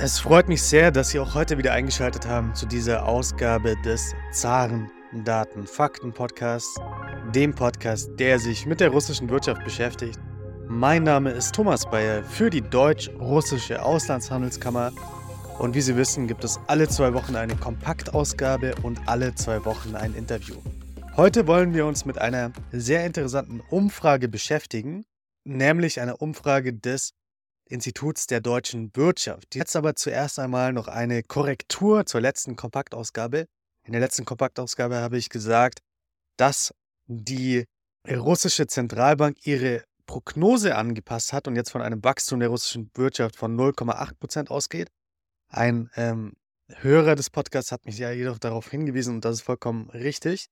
Es freut mich sehr, dass Sie auch heute wieder eingeschaltet haben zu dieser Ausgabe des Zaren Daten Fakten Podcasts, dem Podcast, der sich mit der russischen Wirtschaft beschäftigt. Mein Name ist Thomas Bayer für die Deutsch-Russische Auslandshandelskammer und wie Sie wissen, gibt es alle zwei Wochen eine Kompaktausgabe und alle zwei Wochen ein Interview. Heute wollen wir uns mit einer sehr interessanten Umfrage beschäftigen, nämlich einer Umfrage des Instituts der deutschen Wirtschaft. Jetzt aber zuerst einmal noch eine Korrektur zur letzten Kompaktausgabe. In der letzten Kompaktausgabe habe ich gesagt, dass die russische Zentralbank ihre Prognose angepasst hat und jetzt von einem Wachstum der russischen Wirtschaft von 0,8 Prozent ausgeht. Ein ähm, Hörer des Podcasts hat mich ja jedoch darauf hingewiesen, und das ist vollkommen richtig,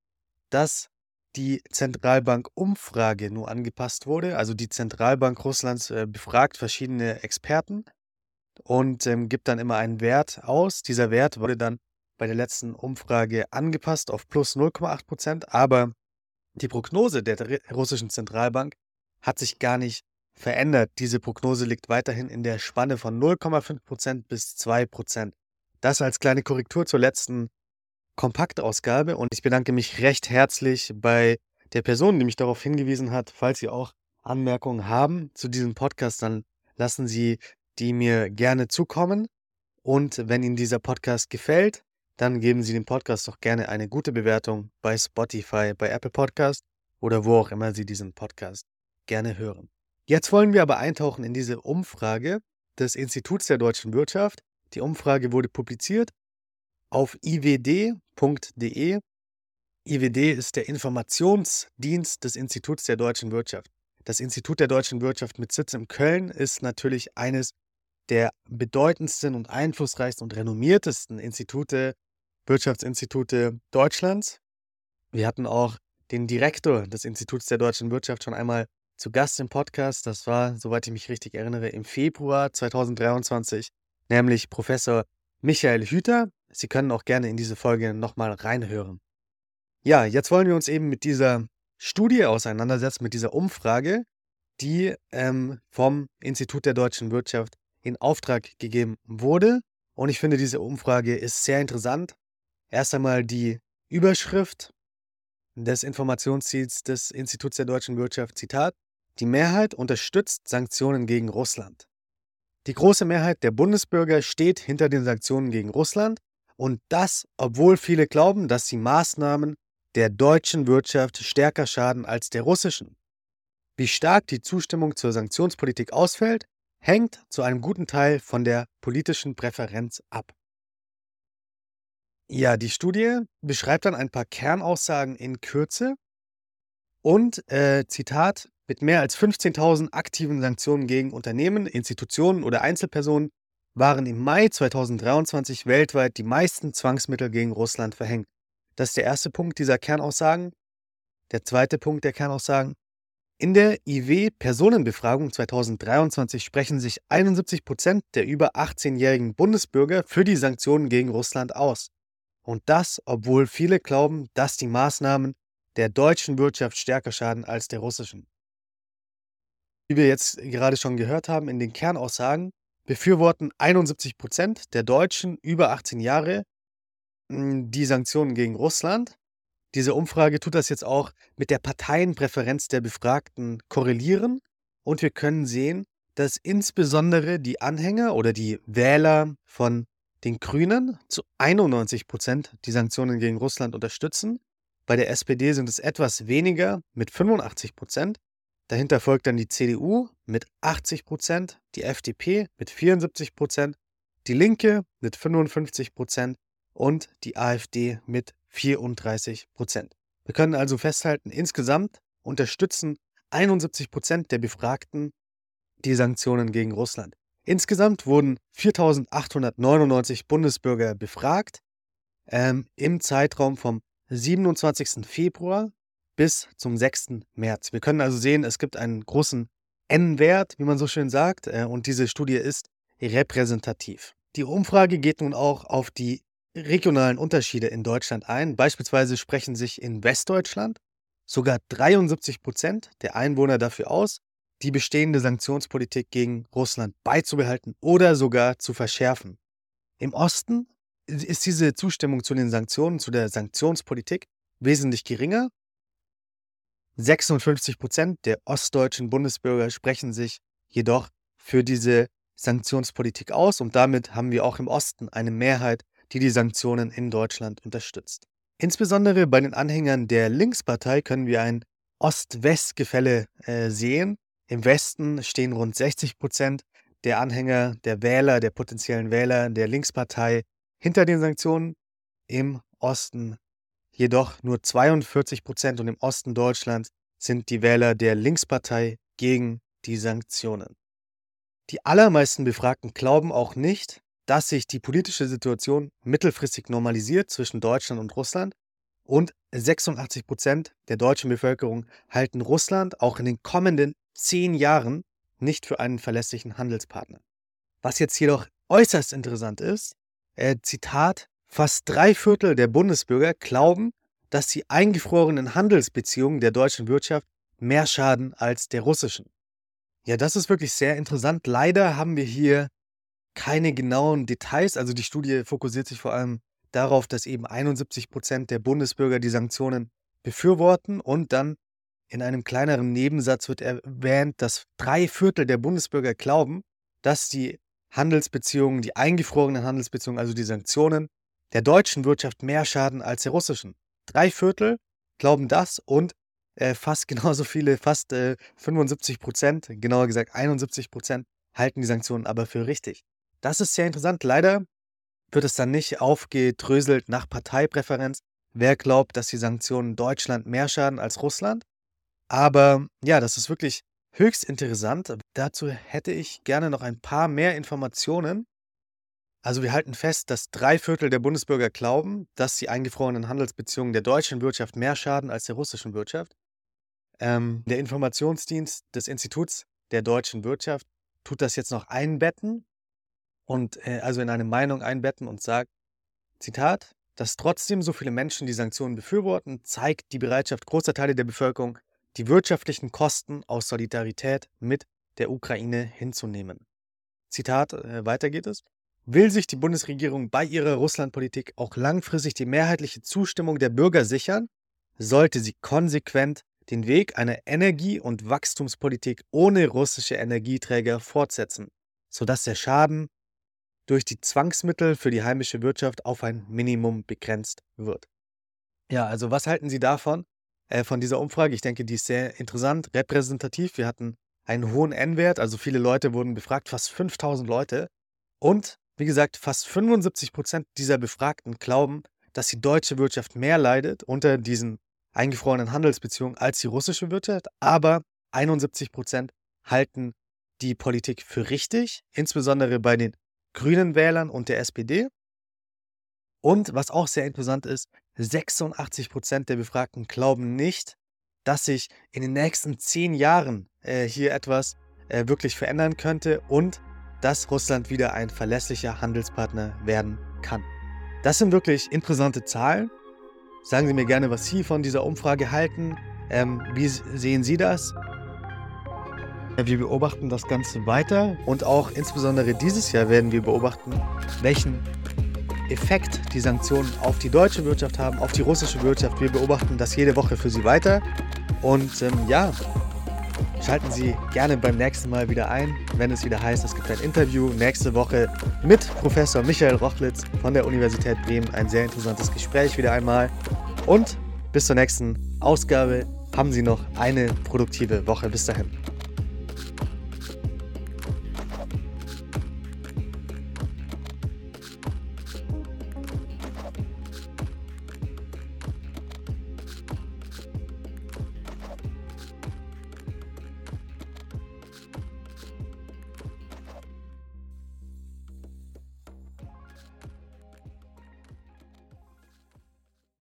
dass die Zentralbank-Umfrage nur angepasst wurde. Also die Zentralbank Russlands äh, befragt verschiedene Experten und ähm, gibt dann immer einen Wert aus. Dieser Wert wurde dann bei der letzten Umfrage angepasst auf plus 0,8 Prozent, aber die Prognose der russischen Zentralbank hat sich gar nicht verändert. Diese Prognose liegt weiterhin in der Spanne von 0,5 Prozent bis 2 Prozent. Das als kleine Korrektur zur letzten Kompaktausgabe und ich bedanke mich recht herzlich bei der Person, die mich darauf hingewiesen hat. Falls Sie auch Anmerkungen haben zu diesem Podcast, dann lassen Sie die mir gerne zukommen. Und wenn Ihnen dieser Podcast gefällt, dann geben Sie dem Podcast doch gerne eine gute Bewertung bei Spotify, bei Apple Podcast oder wo auch immer Sie diesen Podcast gerne hören. Jetzt wollen wir aber eintauchen in diese Umfrage des Instituts der deutschen Wirtschaft. Die Umfrage wurde publiziert auf iwd.de. IWD ist der Informationsdienst des Instituts der deutschen Wirtschaft. Das Institut der deutschen Wirtschaft mit Sitz in Köln ist natürlich eines der bedeutendsten und einflussreichsten und renommiertesten Institute, Wirtschaftsinstitute Deutschlands. Wir hatten auch den Direktor des Instituts der deutschen Wirtschaft schon einmal zu Gast im Podcast. Das war, soweit ich mich richtig erinnere, im Februar 2023, nämlich Professor Michael Hüter. Sie können auch gerne in diese Folge nochmal reinhören. Ja, jetzt wollen wir uns eben mit dieser Studie auseinandersetzen, mit dieser Umfrage, die ähm, vom Institut der deutschen Wirtschaft in Auftrag gegeben wurde. Und ich finde, diese Umfrage ist sehr interessant. Erst einmal die Überschrift des Informationsziels des Instituts der deutschen Wirtschaft, Zitat, die Mehrheit unterstützt Sanktionen gegen Russland. Die große Mehrheit der Bundesbürger steht hinter den Sanktionen gegen Russland und das, obwohl viele glauben, dass die Maßnahmen der deutschen Wirtschaft stärker schaden als der russischen. Wie stark die Zustimmung zur Sanktionspolitik ausfällt, hängt zu einem guten Teil von der politischen Präferenz ab. Ja, die Studie beschreibt dann ein paar Kernaussagen in Kürze und, äh, Zitat, mit mehr als 15.000 aktiven Sanktionen gegen Unternehmen, Institutionen oder Einzelpersonen waren im Mai 2023 weltweit die meisten Zwangsmittel gegen Russland verhängt. Das ist der erste Punkt dieser Kernaussagen. Der zweite Punkt der Kernaussagen. In der IW-Personenbefragung 2023 sprechen sich 71 Prozent der über 18-jährigen Bundesbürger für die Sanktionen gegen Russland aus. Und das, obwohl viele glauben, dass die Maßnahmen der deutschen Wirtschaft stärker schaden als der russischen. Wie wir jetzt gerade schon gehört haben in den Kernaussagen, befürworten 71 Prozent der Deutschen über 18 Jahre hm, die Sanktionen gegen Russland. Diese Umfrage tut das jetzt auch mit der Parteienpräferenz der Befragten korrelieren. Und wir können sehen, dass insbesondere die Anhänger oder die Wähler von den Grünen zu 91 Prozent die Sanktionen gegen Russland unterstützen. Bei der SPD sind es etwas weniger mit 85 Prozent. Dahinter folgt dann die CDU mit 80 Prozent, die FDP mit 74 Prozent, die Linke mit 55 Prozent und die AfD mit 34 Prozent. Wir können also festhalten, insgesamt unterstützen 71 Prozent der Befragten die Sanktionen gegen Russland. Insgesamt wurden 4.899 Bundesbürger befragt ähm, im Zeitraum vom 27. Februar bis zum 6. März. Wir können also sehen, es gibt einen großen N-Wert, wie man so schön sagt, äh, und diese Studie ist repräsentativ. Die Umfrage geht nun auch auf die regionalen Unterschiede in Deutschland ein. Beispielsweise sprechen sich in Westdeutschland sogar 73 Prozent der Einwohner dafür aus, die bestehende Sanktionspolitik gegen Russland beizubehalten oder sogar zu verschärfen. Im Osten ist diese Zustimmung zu den Sanktionen, zu der Sanktionspolitik wesentlich geringer. 56 Prozent der ostdeutschen Bundesbürger sprechen sich jedoch für diese Sanktionspolitik aus und damit haben wir auch im Osten eine Mehrheit, die die Sanktionen in Deutschland unterstützt. Insbesondere bei den Anhängern der Linkspartei können wir ein Ost-West-Gefälle äh, sehen. Im Westen stehen rund 60 Prozent der Anhänger, der Wähler, der potenziellen Wähler der Linkspartei hinter den Sanktionen. Im Osten jedoch nur 42 Prozent und im Osten Deutschlands sind die Wähler der Linkspartei gegen die Sanktionen. Die allermeisten Befragten glauben auch nicht, dass sich die politische Situation mittelfristig normalisiert zwischen Deutschland und Russland und 86 Prozent der deutschen Bevölkerung halten Russland auch in den kommenden zehn Jahren nicht für einen verlässlichen Handelspartner. Was jetzt jedoch äußerst interessant ist, äh, Zitat, fast drei Viertel der Bundesbürger glauben, dass die eingefrorenen Handelsbeziehungen der deutschen Wirtschaft mehr schaden als der russischen. Ja, das ist wirklich sehr interessant. Leider haben wir hier keine genauen Details. Also die Studie fokussiert sich vor allem darauf, dass eben 71 Prozent der Bundesbürger die Sanktionen befürworten und dann in einem kleineren Nebensatz wird erwähnt, dass drei Viertel der Bundesbürger glauben, dass die Handelsbeziehungen, die eingefrorenen Handelsbeziehungen, also die Sanktionen, der deutschen Wirtschaft mehr schaden als der russischen. Drei Viertel glauben das und äh, fast genauso viele, fast äh, 75 Prozent, genauer gesagt 71 Prozent, halten die Sanktionen aber für richtig. Das ist sehr interessant. Leider wird es dann nicht aufgedröselt nach Parteipräferenz, wer glaubt, dass die Sanktionen Deutschland mehr schaden als Russland. Aber ja, das ist wirklich höchst interessant. Dazu hätte ich gerne noch ein paar mehr Informationen. Also wir halten fest, dass drei Viertel der Bundesbürger glauben, dass die eingefrorenen Handelsbeziehungen der deutschen Wirtschaft mehr schaden als der russischen Wirtschaft. Ähm, der Informationsdienst des Instituts der deutschen Wirtschaft tut das jetzt noch einbetten und äh, also in eine Meinung einbetten und sagt, Zitat, dass trotzdem so viele Menschen die Sanktionen befürworten, zeigt die Bereitschaft großer Teile der Bevölkerung, die wirtschaftlichen Kosten aus Solidarität mit der Ukraine hinzunehmen. Zitat, äh, weiter geht es. Will sich die Bundesregierung bei ihrer Russlandpolitik auch langfristig die mehrheitliche Zustimmung der Bürger sichern, sollte sie konsequent den Weg einer Energie- und Wachstumspolitik ohne russische Energieträger fortsetzen, sodass der Schaden durch die Zwangsmittel für die heimische Wirtschaft auf ein Minimum begrenzt wird. Ja, also was halten Sie davon, äh, von dieser Umfrage? Ich denke, die ist sehr interessant, repräsentativ. Wir hatten einen hohen N-Wert, also viele Leute wurden befragt, fast 5000 Leute. Und wie gesagt, fast 75 Prozent dieser Befragten glauben, dass die deutsche Wirtschaft mehr leidet unter diesen eingefrorenen Handelsbeziehungen als die russische Wirtschaft, aber 71 Prozent halten die Politik für richtig, insbesondere bei den grünen Wählern und der SPD. Und was auch sehr interessant ist, 86 Prozent der Befragten glauben nicht, dass sich in den nächsten zehn Jahren äh, hier etwas äh, wirklich verändern könnte und dass Russland wieder ein verlässlicher Handelspartner werden kann. Das sind wirklich interessante Zahlen Sagen Sie mir gerne, was Sie von dieser Umfrage halten. Ähm, wie sehen Sie das? Wir beobachten das Ganze weiter und auch insbesondere dieses Jahr werden wir beobachten, welchen Effekt die Sanktionen auf die deutsche Wirtschaft haben, auf die russische Wirtschaft. Wir beobachten das jede Woche für Sie weiter. Und ähm, ja, Schalten Sie gerne beim nächsten Mal wieder ein, wenn es wieder heißt, es gibt ein Interview nächste Woche mit Professor Michael Rochlitz von der Universität Bremen. Ein sehr interessantes Gespräch wieder einmal. Und bis zur nächsten Ausgabe haben Sie noch eine produktive Woche. Bis dahin.